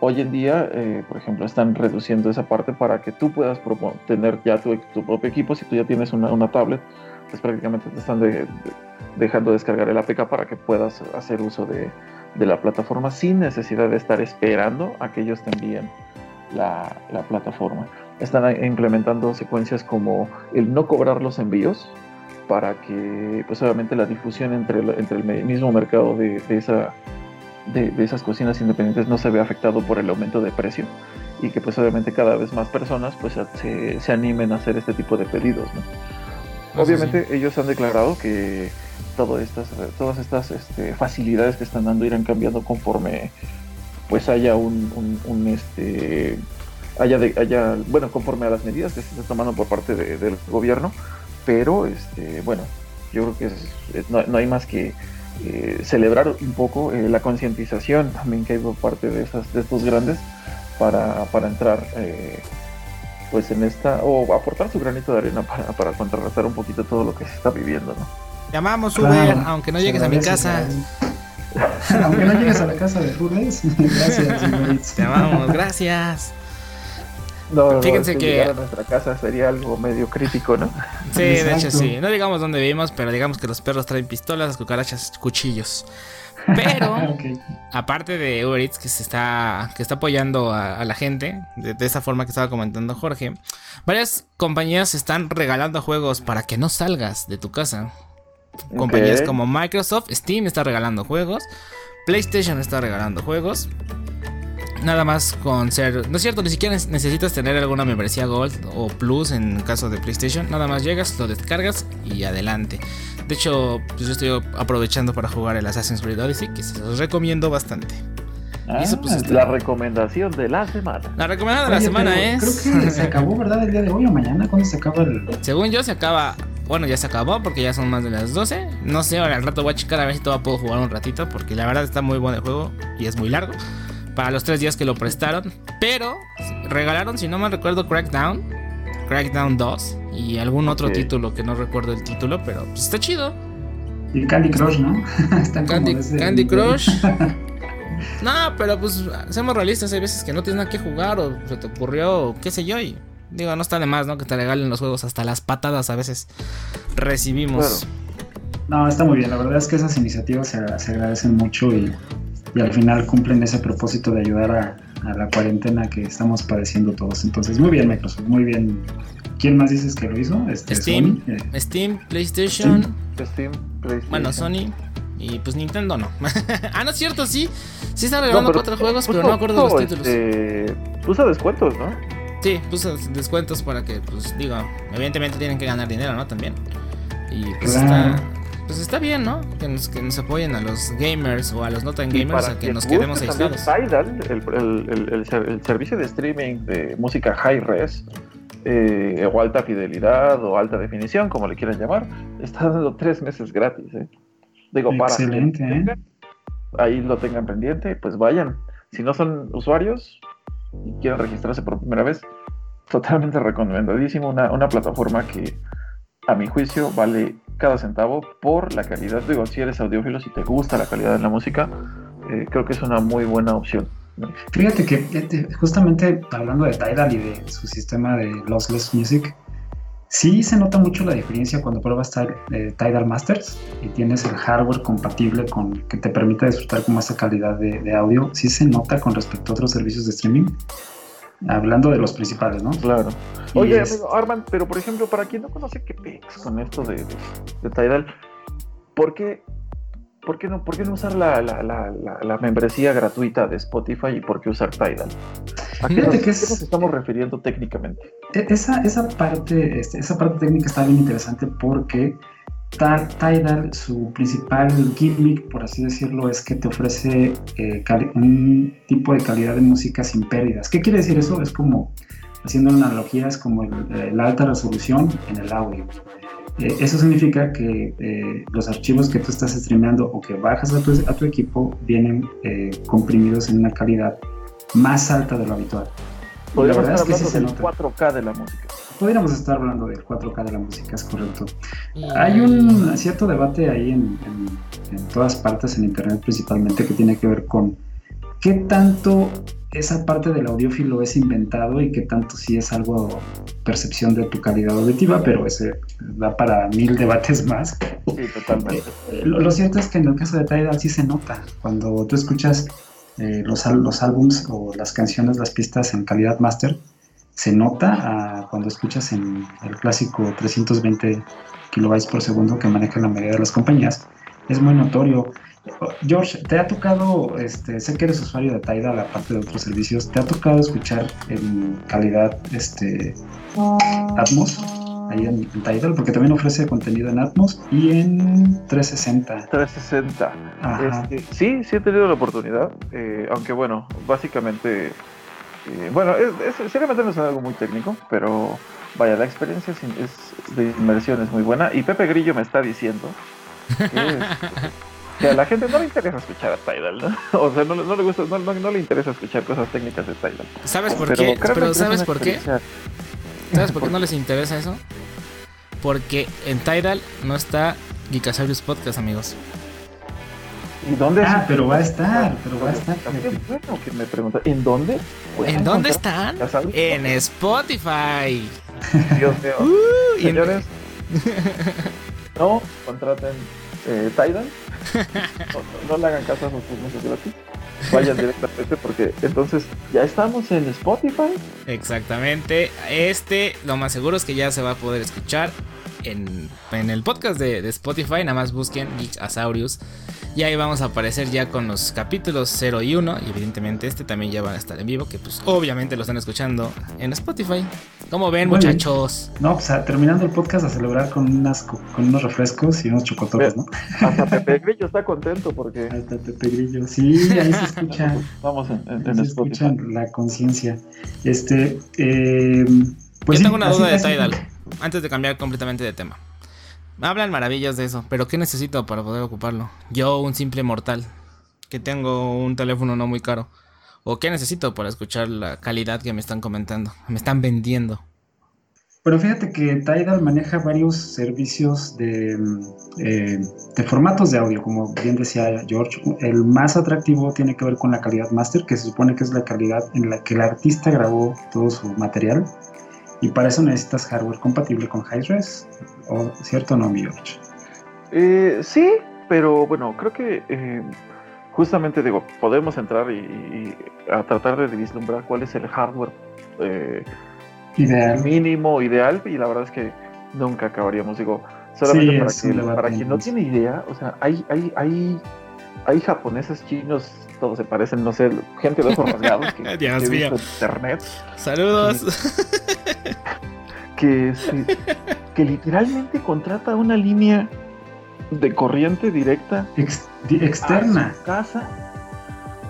Hoy en día, eh, por ejemplo, están reduciendo esa parte para que tú puedas tener ya tu, propio equipo. Si tú ya tienes una, tablet, pues prácticamente te están dejando descargar el APK para que puedas hacer uso de, la plataforma sin necesidad de estar esperando a que ellos te envíen la, plataforma. Están implementando secuencias como el no cobrar los envíos para que, pues obviamente, la difusión entre, entre el mismo mercado de, de esa de, esas cocinas independientes no se ve afectado por el aumento de precio y que pues obviamente cada vez más personas pues se, se animen a hacer este tipo de pedidos. Obviamente ellos han declarado que todo estas, todas estas este, facilidades que están dando irán cambiando conforme pues haya un, un, este haya, de, haya bueno conforme a las medidas que se están tomando por parte del gobierno pero este bueno yo creo que no, no hay más que eh, celebrar un poco eh, la concientización también que hay por parte de, esas, de estos grandes para, para entrar eh, pues en esta o aportar su granito de arena para, para contrarrestar un poquito todo lo que se está viviendo ¿no? llamamos Uber aunque no llegues a mi casa. <laughs> aunque no llegues a la casa de Uber <laughs> gracias te amamos gracias No, Fíjense que a nuestra casa sería algo medio crítico, ¿no? <laughs> Sí, de hecho sí. No digamos dónde vivimos, pero digamos que los perros traen pistolas, las cucarachas, cuchillos. Pero, <laughs> aparte de Uber Eats que se está, que está apoyando a, la gente, de, esa forma que estaba comentando Jorge, varias compañías están regalando juegos para que no salgas de tu casa. Compañías como Microsoft, Steam está regalando juegos, PlayStation está regalando juegos. Nada más con ser. No es cierto, ni siquiera necesitas tener alguna membresía Gold o Plus en caso de PlayStation. Nada más llegas, lo descargas y adelante. De hecho, pues yo estoy aprovechando para jugar el Assassin's Creed Odyssey, que se los recomiendo bastante. Ah, pues, la recomendación de la semana. La recomendación de la semana es. Creo que se acabó, ¿verdad? El día de hoy o mañana, ¿cuándo se acaba el.? <laughs> Según yo, se acaba. Bueno, ya se acabó porque ya son más de las 12. No sé, ahora al rato voy a checar a ver si todavía puedo jugar un ratito. Porque la verdad está muy bueno el juego y es muy largo para los tres días que lo prestaron. Pero regalaron, si no me recuerdo, Crackdown, Crackdown 2 y algún otro título que no recuerdo el título, pero pues, está chido. Y Candy Crush, ¿no? <laughs> Candy, Candy Crush. <laughs> no, pero pues seamos realistas, hay veces que no tienes nada que jugar o se te ocurrió, qué sé yo, y digo, no está de más, ¿no? Que te regalen los juegos, hasta las patadas a veces recibimos. No, está muy bien, la verdad es que esas iniciativas se, se agradecen mucho y y al final cumplen ese propósito de ayudar a, la cuarentena que estamos padeciendo todos. Entonces, muy bien Microsoft, muy bien. ¿Quién más dices que lo hizo? Este, Steam, eh. Steam, PlayStation, Steam, PlayStation. Bueno, Sony. Y pues Nintendo no. <laughs> ah, no es cierto, sí. Sí está regalando cuatro juegos, pero no me acuerdo de los títulos. Este, puso descuentos, ¿no? Sí, puso descuentos para que, pues, digo, evidentemente tienen que ganar dinero, ¿no? También. Y pues está, pues está bien, ¿no? Que nos, que nos apoyen a los gamers o a los no tan gamers a que nos quedemos aislados. Tidal, el, el, servicio de streaming de música high res eh, o alta fidelidad o alta definición, como le quieran llamar, está dando tres meses gratis. ¿eh? Digo, Excelente, para ¿eh? ahí lo tengan pendiente, pues vayan. Si no son usuarios y quieren registrarse por primera vez, totalmente recomendadísimo. Una, una plataforma que a mi juicio vale cada centavo por la calidad. Digo, si eres audiófilo, si te gusta la calidad de la música, eh, creo que es una muy buena opción. Fíjate que justamente hablando de Tidal y de su sistema de Lossless Music, sí se nota mucho la diferencia cuando pruebas eh, Tidal Masters y tienes el hardware compatible con que te permite disfrutar con más calidad de, de audio. Sí se nota con respecto a otros servicios de streaming Hablando de los principales, ¿no? Claro. Oye, amigo Arman, pero por ejemplo, para quien no conoce qué pex con esto de, de, Tidal, ¿por qué, por qué, no, por qué no usar la, la, la, la, membresía gratuita de Spotify y por qué usar Tidal? ¿A qué, nos, que nos estamos refiriendo técnicamente? E, esa, esa, parte, este, esa parte técnica está bien interesante porque Tidal, su principal gimmick, por así decirlo, es que te ofrece eh, un tipo de calidad de música sin pérdidas. ¿Qué quiere decir eso? Es como, haciendo analogías, como la alta resolución en el audio. Eh, eso significa que eh, los archivos que tú estás streameando o que bajas a tu, a tu equipo vienen comprimidos en una calidad más alta de lo habitual. Podríamos estar hablando del 4K de la música. Podríamos estar hablando del 4K de la música, es correcto. Hay un cierto debate ahí en, todas partes, en internet principalmente, que tiene que ver con qué tanto esa parte del audiófilo es inventado y qué tanto sí es algo percepción de tu calidad auditiva, pero ese da para mil debates más. Sí, totalmente. Eh, lo, cierto es que en el caso de Tidal sí se nota. Cuando tú escuchas eh, los, los álbums o las canciones, las pistas en calidad master, se nota cuando escuchas en el clásico 320 kilobytes por segundo que maneja la mayoría de las compañías. Es muy notorio. George, ¿te ha tocado, este, sé que eres usuario de Tidal, aparte de otros servicios, ¿te ha tocado escuchar en calidad este, Atmos? Ahí en, Tidal, porque también ofrece contenido en Atmos y en 360. 360. Este, sí, sí he tenido la oportunidad, eh, aunque bueno, básicamente, eh, bueno, es, seriamente no es algo muy técnico, pero vaya, la experiencia es, de inmersión es muy buena y Pepe Grillo me está diciendo que, a la gente no le interesa escuchar a Tidal, ¿no? <laughs> O sea, no, le gusta, no, le interesa escuchar cosas técnicas de Tidal. ¿Sabes por qué? Pero ¿sabes por qué? ¿Sabes por qué no les interesa eso? Porque en Tidal no está Geekasaurus Podcast, amigos. ¿Y dónde Ah, pero va a estar, pero va a estar. bueno que me pregunta, ¿en dónde? ¿En dónde están? En Spotify. Dios mío. <laughs> Uh, Señores, <laughs> no contraten eh, Tidal. <laughs> No, le hagan caso a nuestros meses gratis. Vayan directamente porque entonces ya estamos en Spotify. Exactamente. Este, lo más seguro es que ya se va a poder escuchar en, el podcast de, Spotify. Nada más busquen Geeks Asaurius. Y ahí vamos a aparecer ya con los capítulos 0 y 1. Y evidentemente este también ya va a estar en vivo. Que pues obviamente lo están escuchando en Spotify. ¿Cómo ven, muchachos? No, o sea, terminando el podcast a celebrar con, unas, con unos refrescos y unos chocotones, ¿no? Hasta Pepe Grillo está contento porque. <laughs> Hasta Pepe Grillo, sí, ahí se escucha. <laughs> Vamos en, en, se escucha la conciencia. Este. Eh, pues Yo tengo una duda de Tidal, antes de cambiar completamente de tema. Hablan maravillas de eso, pero ¿qué necesito para poder ocuparlo? Yo, un simple mortal, que tengo un teléfono no muy caro. ¿O qué necesito para escuchar la calidad que me están comentando? Me están vendiendo. Pero fíjate que Tidal maneja varios servicios de, eh, de, formatos de audio, como bien decía George. El más atractivo tiene que ver con la calidad master, que se supone que es la calidad en la que el artista grabó todo su material. Y para eso necesitas hardware compatible con Hi-Res, ¿o cierto o no, mi George? Eh, sí, pero bueno, creo que eh, justamente digo, podemos entrar y, a tratar de vislumbrar cuál es el hardware eh, ideal. mínimo, ideal, y la verdad es que nunca acabaríamos. Digo, solamente para, quien no tiene idea, o sea, hay, hay, hay, hay japoneses, chinos, todos se parecen, no sé, gente de ojos rasgados <laughs> que, Dios internet. Saludos. Que, que <laughs> literalmente contrata una línea de corriente directa externa a su casa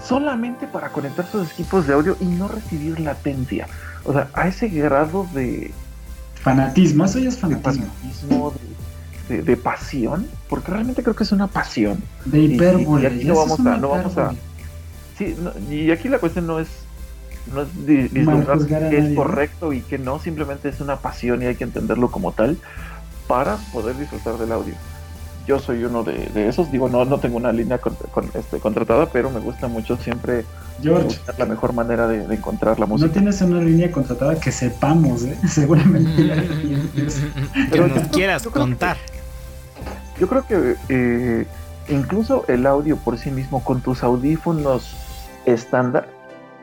solamente para conectar sus equipos de audio y no recibir latencia. O sea, a ese grado de fanatismo, eso ya es fanatismo. De, pasión, porque realmente creo que es una pasión. De hipérbole. Y, aquí no vamos, a, no vamos a. Sí, y aquí la cuestión no es no es que es correcto y que no, simplemente es una pasión y hay que entenderlo como tal para poder disfrutar del audio yo soy uno de, esos. Digo, no, no tengo una línea con, este, contratada, pero me gusta mucho siempre George, la mejor manera de, encontrar la música. No tienes una línea contratada que sepamos, ¿eh? <laughs> seguramente. <laughs> que nos quieras contar. yo creo que eh, incluso el audio por sí mismo con tus audífonos estándar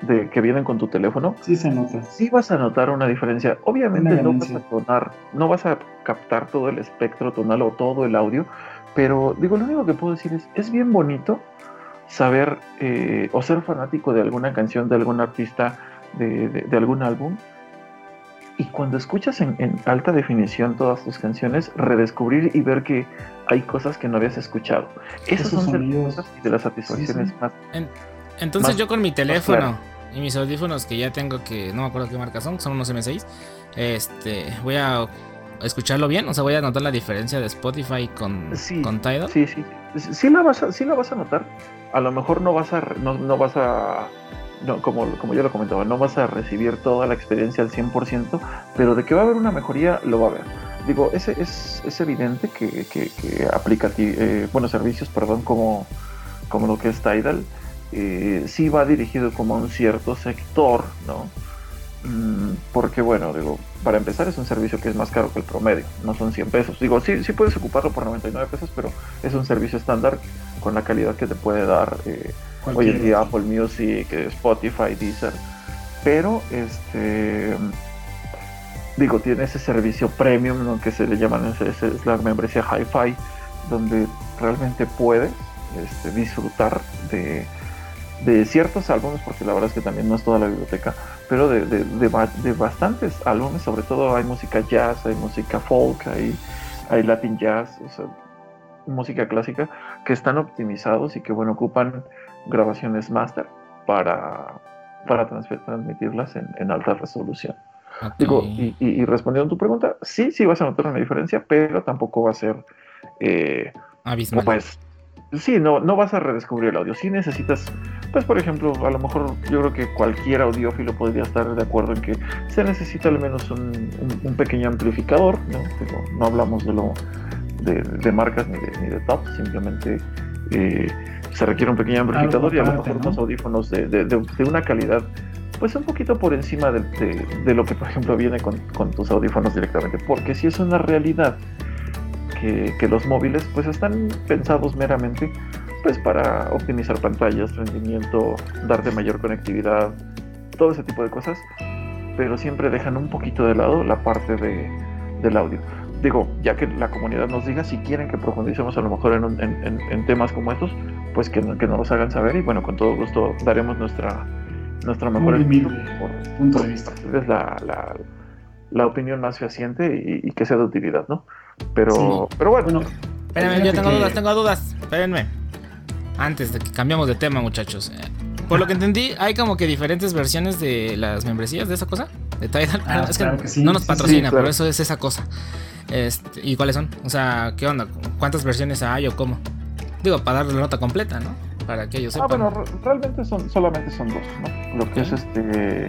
de que vienen con tu teléfono, sí se nota. Sí vas a notar una diferencia. Obviamente no vas a tonar, no vas a captar todo el espectro tonal o todo el audio, pero digo, lo único que puedo decir es, es bien bonito saber eh, o ser fanático de alguna canción, de algún artista, de, algún álbum. Y cuando escuchas en, alta definición todas tus canciones, redescubrir y ver que hay cosas que no habías escuchado. Esos, son sonidos de las satisfacciones más. entonces yo con mi teléfono y mis audífonos que ya tengo que no me acuerdo qué marca son, son unos M6. Este, voy a escucharlo bien? O sea, voy a notar la diferencia de Spotify con, con Tidal. Sí, sí. Sí la, vas a, sí la vas a notar. A lo mejor no vas a. No, vas a. No, como, como yo lo comentaba, no vas a recibir toda la experiencia al 100%, pero de que va a haber una mejoría, lo va a haber. Digo, ese es, es evidente que, que, que aplica eh, buenos servicios, perdón, como, como lo que es Tidal, eh, sí va dirigido como a un cierto sector, ¿no? Mm, porque bueno, digo, para empezar es un servicio que es más caro que el promedio, no son 100 pesos. Digo, sí, sí puedes ocuparlo por 99 pesos, pero es un servicio estándar con la calidad que te puede dar eh, hoy en día Apple Music, Spotify, Deezer. Pero, este, digo, tiene ese servicio premium, que se le llaman, es, la membresía Hi-Fi, donde realmente puedes este, disfrutar de de ciertos álbumes, porque la verdad es que también no es toda la biblioteca, pero de, de, bastantes álbumes, sobre todo hay música jazz, hay música folk, hay, hay latin jazz, o sea, música clásica, que están optimizados y que bueno, ocupan grabaciones master para, para transmitirlas en, alta resolución. Digo, y, respondiendo a tu pregunta, sí, sí vas a notar una diferencia, pero tampoco va a ser eh, Pues, sí, no, no vas a redescubrir el audio. Si necesitas, pues por ejemplo, a lo mejor yo creo que cualquier audiófilo podría estar de acuerdo en que se necesita al menos un, pequeño amplificador, ¿no? no hablamos de lo de, marcas ni de, top, simplemente eh, se requiere un pequeño amplificador y a lo mejor unos audífonos de, de, una calidad pues un poquito por encima de, lo que por ejemplo viene con, con, tus audífonos directamente porque si es una realidad que, que, los móviles pues están pensados meramente pues para optimizar pantallas, rendimiento, darte mayor conectividad, todo ese tipo de cosas, pero siempre dejan un poquito de lado la parte de, del audio digo, ya que la comunidad nos diga si quieren que profundicemos a lo mejor en, temas como estos, pues que, que, nos los hagan saber y bueno, con todo gusto daremos nuestra, nuestra mejor punto de vista. Es la, la, la, opinión más fehaciente y, que sea de utilidad, ¿no? Pero, pero bueno. Espérenme, yo tengo dudas, tengo dudas. Espérenme. Antes de que cambiamos de tema, muchachos. Eh, por lo que entendí, hay como que diferentes versiones de las membresías de esa cosa. De Tidal. Ah, es que, no nos patrocina, pero eso es esa cosa. Este, ¿Y cuáles son? O sea, ¿qué onda? ¿Cuántas versiones hay o cómo? Digo, para darle la nota completa, ¿no? Para que ellos ah, sepan. Ah, bueno, realmente son, solamente son dos, ¿no? Lo que es este.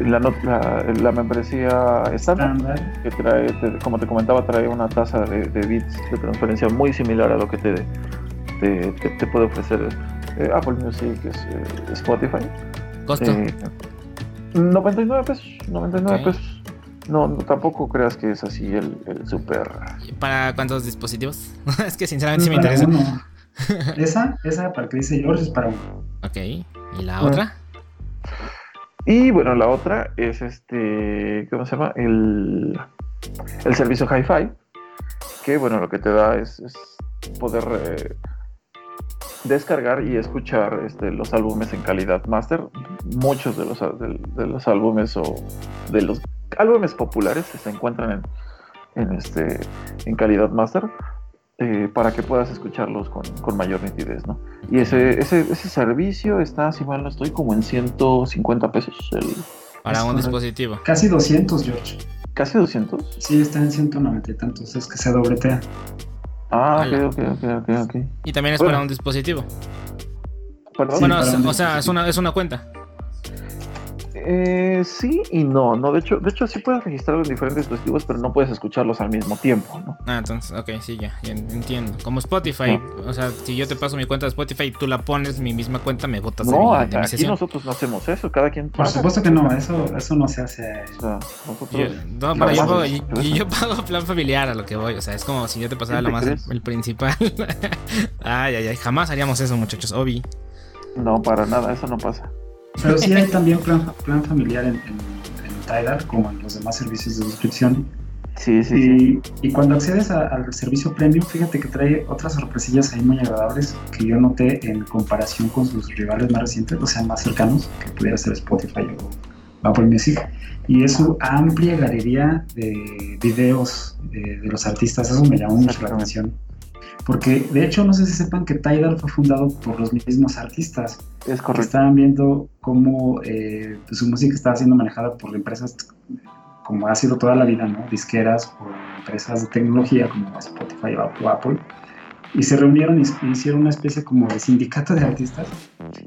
La, la, membresía estándar, que trae, como te comentaba, trae una tasa de, bits de transferencia muy similar a lo que te, te, puede ofrecer eh, Apple Music, es, eh, Spotify. ¿Costo? 99 eh, pesos, 99 pesos. No, tampoco creas que es así el, el super. ¿Para cuántos dispositivos? <laughs> es que sinceramente sí me interesa. <laughs> esa, esa para que dice George es para uno. Ok. ¿Y la otra? Y bueno, la otra es este. ¿Cómo se llama? El, el servicio Hi-Fi. Que bueno, lo que te da es, poder eh, descargar y escuchar este, los álbumes en calidad master. Muchos de los, de los álbumes o de los álbumes populares se encuentran en, este, en calidad master eh, para que puedas escucharlos con, mayor nitidez, ¿no? Y ese, ese, ese, servicio está, si mal no estoy, como en 150 pesos. El, para un dispositivo. Casi 200, George. ¿Casi 200? Sí, está en 190 y tantos, es que se dobletea. Ah, ok, ok, ok, ok, ok. Y también es para un dispositivo. ¿Perdón? Bueno, o sea, es una, es una cuenta. Eh, sí y no, no, de hecho, de hecho sí puedes registrarlo en diferentes dispositivos, pero no puedes escucharlos al mismo tiempo, ¿no? Ah, entonces, ok, sí, ya, entiendo. Como Spotify, o sea, si yo te paso mi cuenta de Spotify y tú la pones, mi misma cuenta, me botas No, de aquí nosotros no hacemos eso, cada quien Por supuesto que no, eso, eso no se hace. O sea, nosotros yo, no, pero yo pago, yo, pago plan familiar a lo que voy, o sea, es como si yo te pasara lo más, el, principal. <laughs> ay, ay, ay, jamás haríamos eso, muchachos, Obi. No, para nada, eso no pasa. Pero sí hay también plan, plan familiar en, en, Tidal, como en los demás servicios de suscripción. Sí, sí, y, y cuando accedes al servicio premium, fíjate que trae otras sorpresillas ahí muy agradables que yo noté en comparación con sus rivales más recientes, o sea, más cercanos, que pudiera ser Spotify o Apple Music. Y es su amplia galería de videos de, de los artistas, eso me llamó mucho la atención. Porque de hecho, no sé si sepan que Tidal fue fundado por los mismos artistas. Es correcto. estaban viendo cómo eh, pues, su música estaba siendo manejada por empresas como ha sido toda la vida, ¿no? Disqueras o empresas de tecnología como Spotify o Apple. Y se reunieron y hicieron una especie como de sindicato de artistas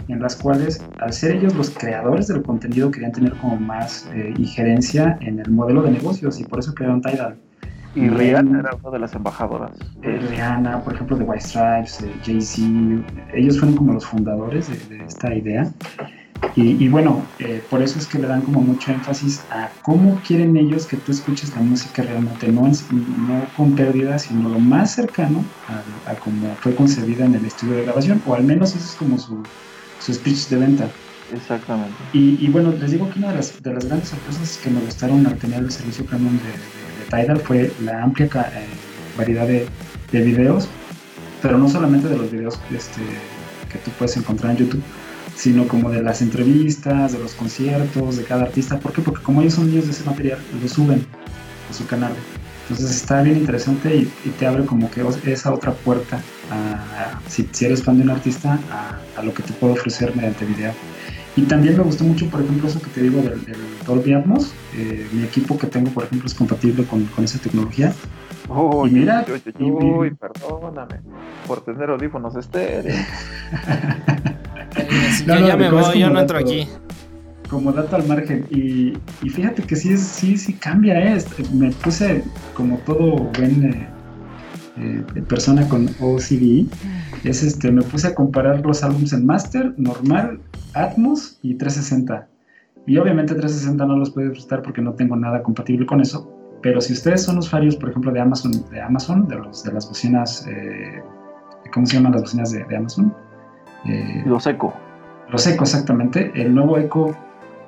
en las cuales, al ser ellos los creadores del contenido, querían tener como más eh, injerencia en el modelo de negocios y por eso crearon Tidal y Rihanna era una de las embajadoras. Eh, Rihanna, por ejemplo, de White Stripes, eh, Jay-Z, ellos fueron como los fundadores de, esta idea. Y, bueno, eh, por eso es que le dan como mucho énfasis a cómo quieren ellos que tú escuches la música realmente, no, no con pérdida, sino lo más cercano a, a como fue concebida en el estudio de grabación, o al menos eso es como su, su speech de venta. Exactamente. Y, bueno, les digo que una de las, de las grandes sorpresas que me gustaron al tener el servicio premium de Tidal fue la amplia eh, variedad de, de, videos, pero no solamente de los videos este, que tú puedes encontrar en YouTube, sino como de las entrevistas, de los conciertos, de cada artista. ¿Por qué? Porque como ellos son niños de ese material, lo suben a su canal. Entonces está bien interesante y, te abre como que esa otra puerta, si, si, eres fan de un artista, a, a, lo que te puede ofrecer mediante video. Y también me gustó mucho, por ejemplo, eso que te digo del, Dolby Atmos. Eh, mi equipo que tengo, por ejemplo, es compatible con, con esa tecnología. Uy, mira, uy, perdóname por tener audífonos estéreo. ya me voy, yo no entro aquí. Como dato al margen. Y, y, fíjate que sí, sí, sí cambia, ¿eh? Me puse como todo buen eh, persona con OCD, es este, me puse a comparar los álbumes en Master, Normal, Atmos y 360. Y obviamente 360 no los puedo disfrutar porque no tengo nada compatible con eso. Pero si ustedes son usuarios, por ejemplo, de Amazon, de Amazon, de, los, de las bocinas, eh, ¿cómo se llaman las bocinas de, Amazon? Eh, los Echo. Los Echo, exactamente. El nuevo Echo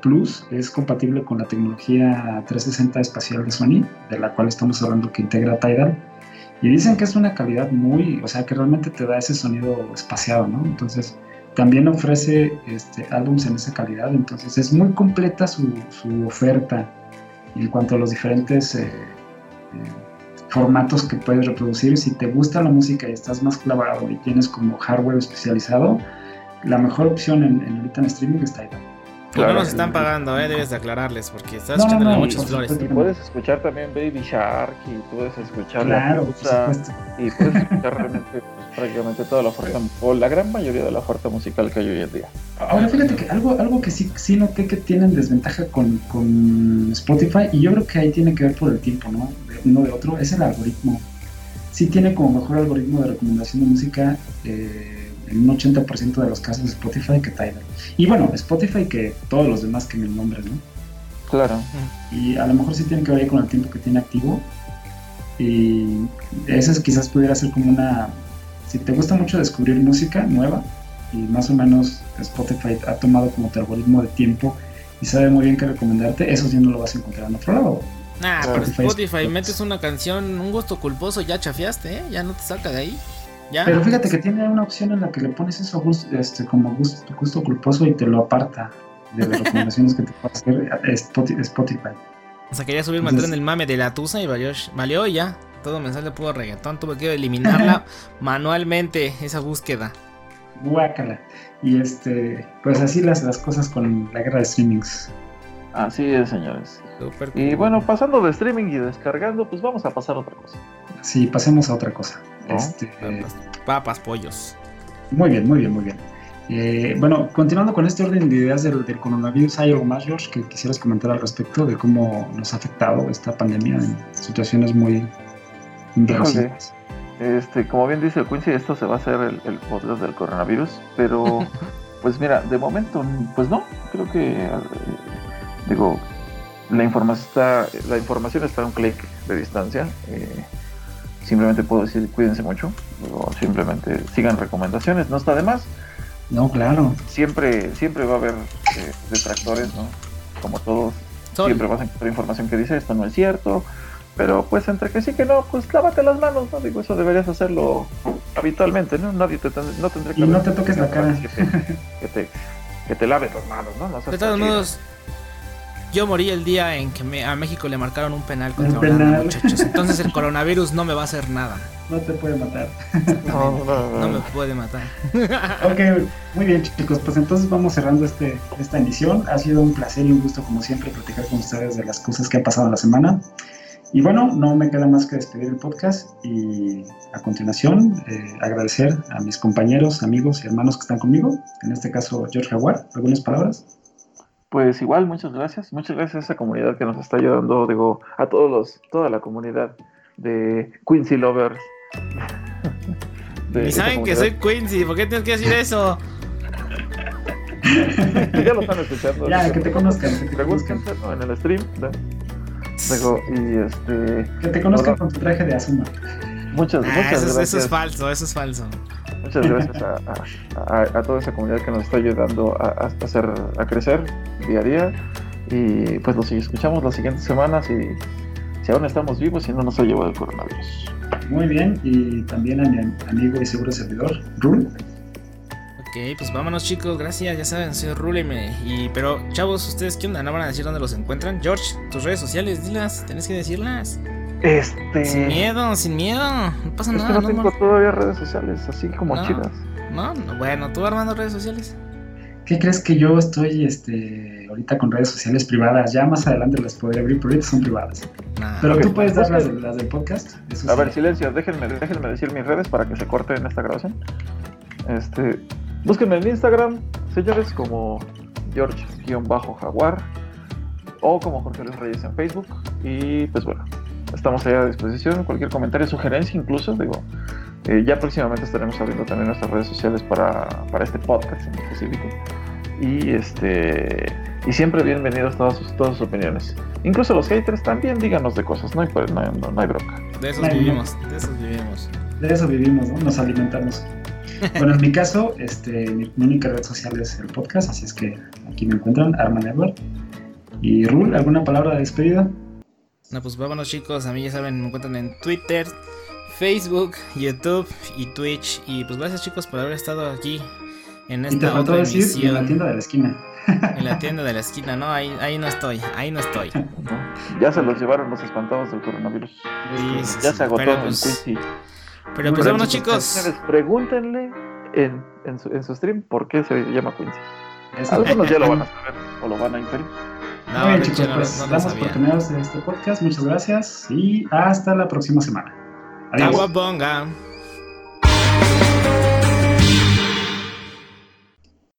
Plus es compatible con la tecnología 360 espacial de Sony, de la cual estamos hablando que integra Tidal. Y dicen que es una calidad muy, o sea, que realmente te da ese sonido espaciado, ¿no? Entonces, también ofrece este, álbums en esa calidad, entonces es muy completa su, oferta en cuanto a los diferentes eh, eh, formatos que puedes reproducir. Si te gusta la música y estás más clavado y tienes como hardware especializado, la mejor opción en, en ahorita en streaming está Tidal. Claro. No nos están pagando, eh, debes de aclararles, porque estás escuchando muchas flores. Y puedes escuchar también Baby Shark, y puedes escuchar la puta, y puedes escuchar realmente pues, prácticamente toda la oferta, o la gran mayoría de la oferta musical que hay hoy en día. Ahora fíjate que algo, algo que sí, sí noté que tienen desventaja con, con Spotify, y yo creo que ahí tiene que ver por el tiempo, ¿no? De uno de otro, es el algoritmo. Sí tiene como mejor algoritmo de recomendación de música. Eh, en un 80% de los casos Spotify que Tidal. Y bueno, Spotify que todos los demás que me nombres, ¿no? Claro. Y a lo mejor sí tiene que ver con el tiempo que tiene activo. Y eso quizás pudiera ser como una... Si te gusta mucho descubrir música nueva, y más o menos Spotify ha tomado como tu algoritmo de tiempo y sabe muy bien qué recomendarte, eso sí no lo vas a encontrar en otro lado. Nah, Spotify, Spotify metes una canción, un gusto culposo, ya chafiaste, ¿eh? Ya no te saca de ahí. Pero fíjate que tiene una opción en la que le pones eso este, como gusto, gusto culposo y te lo aparta de las <laughs> recomendaciones que te puede hacer Spotify. O sea, quería subir en el mame de la Tusa y valió, valió y ya. Todo me sale puro reggaetón. Tuve que eliminarla <laughs> manualmente, esa búsqueda. Guácala. Y este, pues así las, las cosas con la guerra de streamings. Así es, señores. Y bueno, pasando de streaming y descargando, pues vamos a pasar a otra cosa. Sí, pasemos a otra cosa. Este, papas, pollos. Muy bien, muy bien, muy bien. Eh, bueno, continuando con este orden de ideas del, coronavirus, ¿hay algo más, George, que quisieras comentar al respecto de cómo nos ha afectado esta pandemia en situaciones muy inverosímiles? Este, como bien dice el Quincy, esto se va a hacer el, el podcast del coronavirus, pero <laughs> pues mira, de momento, pues no, creo que, eh, digo, la información está, la información está a un clic de distancia. Eh, simplemente puedo decir cuídense mucho, o simplemente sigan recomendaciones, no está de más. No, claro. Siempre, siempre va a haber eh, detractores, ¿no? Como todos, siempre vas a encontrar información que dice esto no es cierto, pero pues entre que sí que no, pues lávate las manos, ¿no? Digo, eso deberías hacerlo habitualmente, ¿no? Nadie te no tendré que... Y no te toques la cara. Que te, que te, laves las manos, ¿no? no de todos modos, yo morí el día en que a México le marcaron un penal contra Holanda, muchachos. Entonces el <laughs> coronavirus no me va a hacer nada. No te puede matar. No, no, no, me <laughs> puede matar. ok, muy bien chicos, pues entonces vamos cerrando este, esta emisión. Ha sido un placer y un gusto como siempre platicar con ustedes de las cosas que han pasado en la semana. Y bueno, no me queda más que despedir el podcast y a continuación eh, agradecer a mis compañeros, amigos y hermanos que están conmigo, en este caso George Jaguar. ¿Algunas palabras? Pues igual, muchas gracias. Muchas gracias a esa comunidad que nos está ayudando, digo, a todos los, toda la comunidad de Quincy Lovers. <laughs> y saben que soy Quincy, ¿por qué tienes que decir eso? <laughs> ya lo están escuchando. Ya, que te conozcan. Que te conozcan en el stream. Digo, y este. Que te conozcan con tu traje de Azuma. Muchas, ah, muchas eso, gracias. Eso es falso, eso es falso. Muchas gracias a, toda esa comunidad que nos está ayudando a, hacer, a crecer día a día. Y pues los escuchamos las siguientes semanas y si aún estamos vivos y no nos ha llevado el coronavirus. Muy bien, y también a mi amigo y seguro servidor, Rule. Ok, pues vámonos chicos, gracias, ya saben, soy Rule y, pero chavos, ¿ustedes qué onda? ¿No van a decir dónde los encuentran? George, tus redes sociales, dilas, tenés que decirlas. Este. Sin miedo, sin miedo. No pasa nada. Que no tengo todavía redes sociales, así como chidas. No, bueno, ¿tú Armando redes sociales? ¿Qué crees que yo estoy este, ahorita con redes sociales privadas? Ya más adelante las podré abrir, pero ahorita son privadas. pero tú puedes dar las, las del podcast. a ver, silencio, déjenme, déjenme decir mis redes para que se corte en esta grabación. Este, búsquenme en Instagram, señores, como George-Jaguar o como Jorge Luis Reyes en Facebook. Y pues bueno, estamos ahí a disposición. Cualquier comentario, sugerencia, incluso, digo, eh, ya próximamente estaremos abriendo también nuestras redes sociales para, para este podcast en específico. Y este y siempre bienvenidos todas sus, todas sus opiniones. Incluso los haters también díganos de cosas, no hay, no, no, no hay bronca. De esos vivimos, de esos vivimos. De eso vivimos, ¿no? Nos alimentamos. <laughs> Bueno, en mi caso, este, mi, única red social es el podcast, así es que aquí me encuentran, Arman Edward. Y Rul, ¿alguna palabra de despedida? No, pues vámonos chicos, a mí ya saben, me encuentran en Twitter, Facebook, YouTube y Twitch. Y pues gracias chicos por haber estado aquí en esta y te decir en la tienda de la esquina. En la tienda de la esquina, no, ahí, ahí no estoy, ahí no estoy. Ya se los llevaron los espantados del coronavirus. ya se agotó pero pues, Pero pues vámonos chicos. Pregúntenle en, en, su, en su stream por qué se llama Quincy. Algunos ya lo van a saber o lo van a inferir. No, Muy bien, chicos, pues damos por terminados este podcast. Muchas gracias y hasta la próxima semana. Adiós.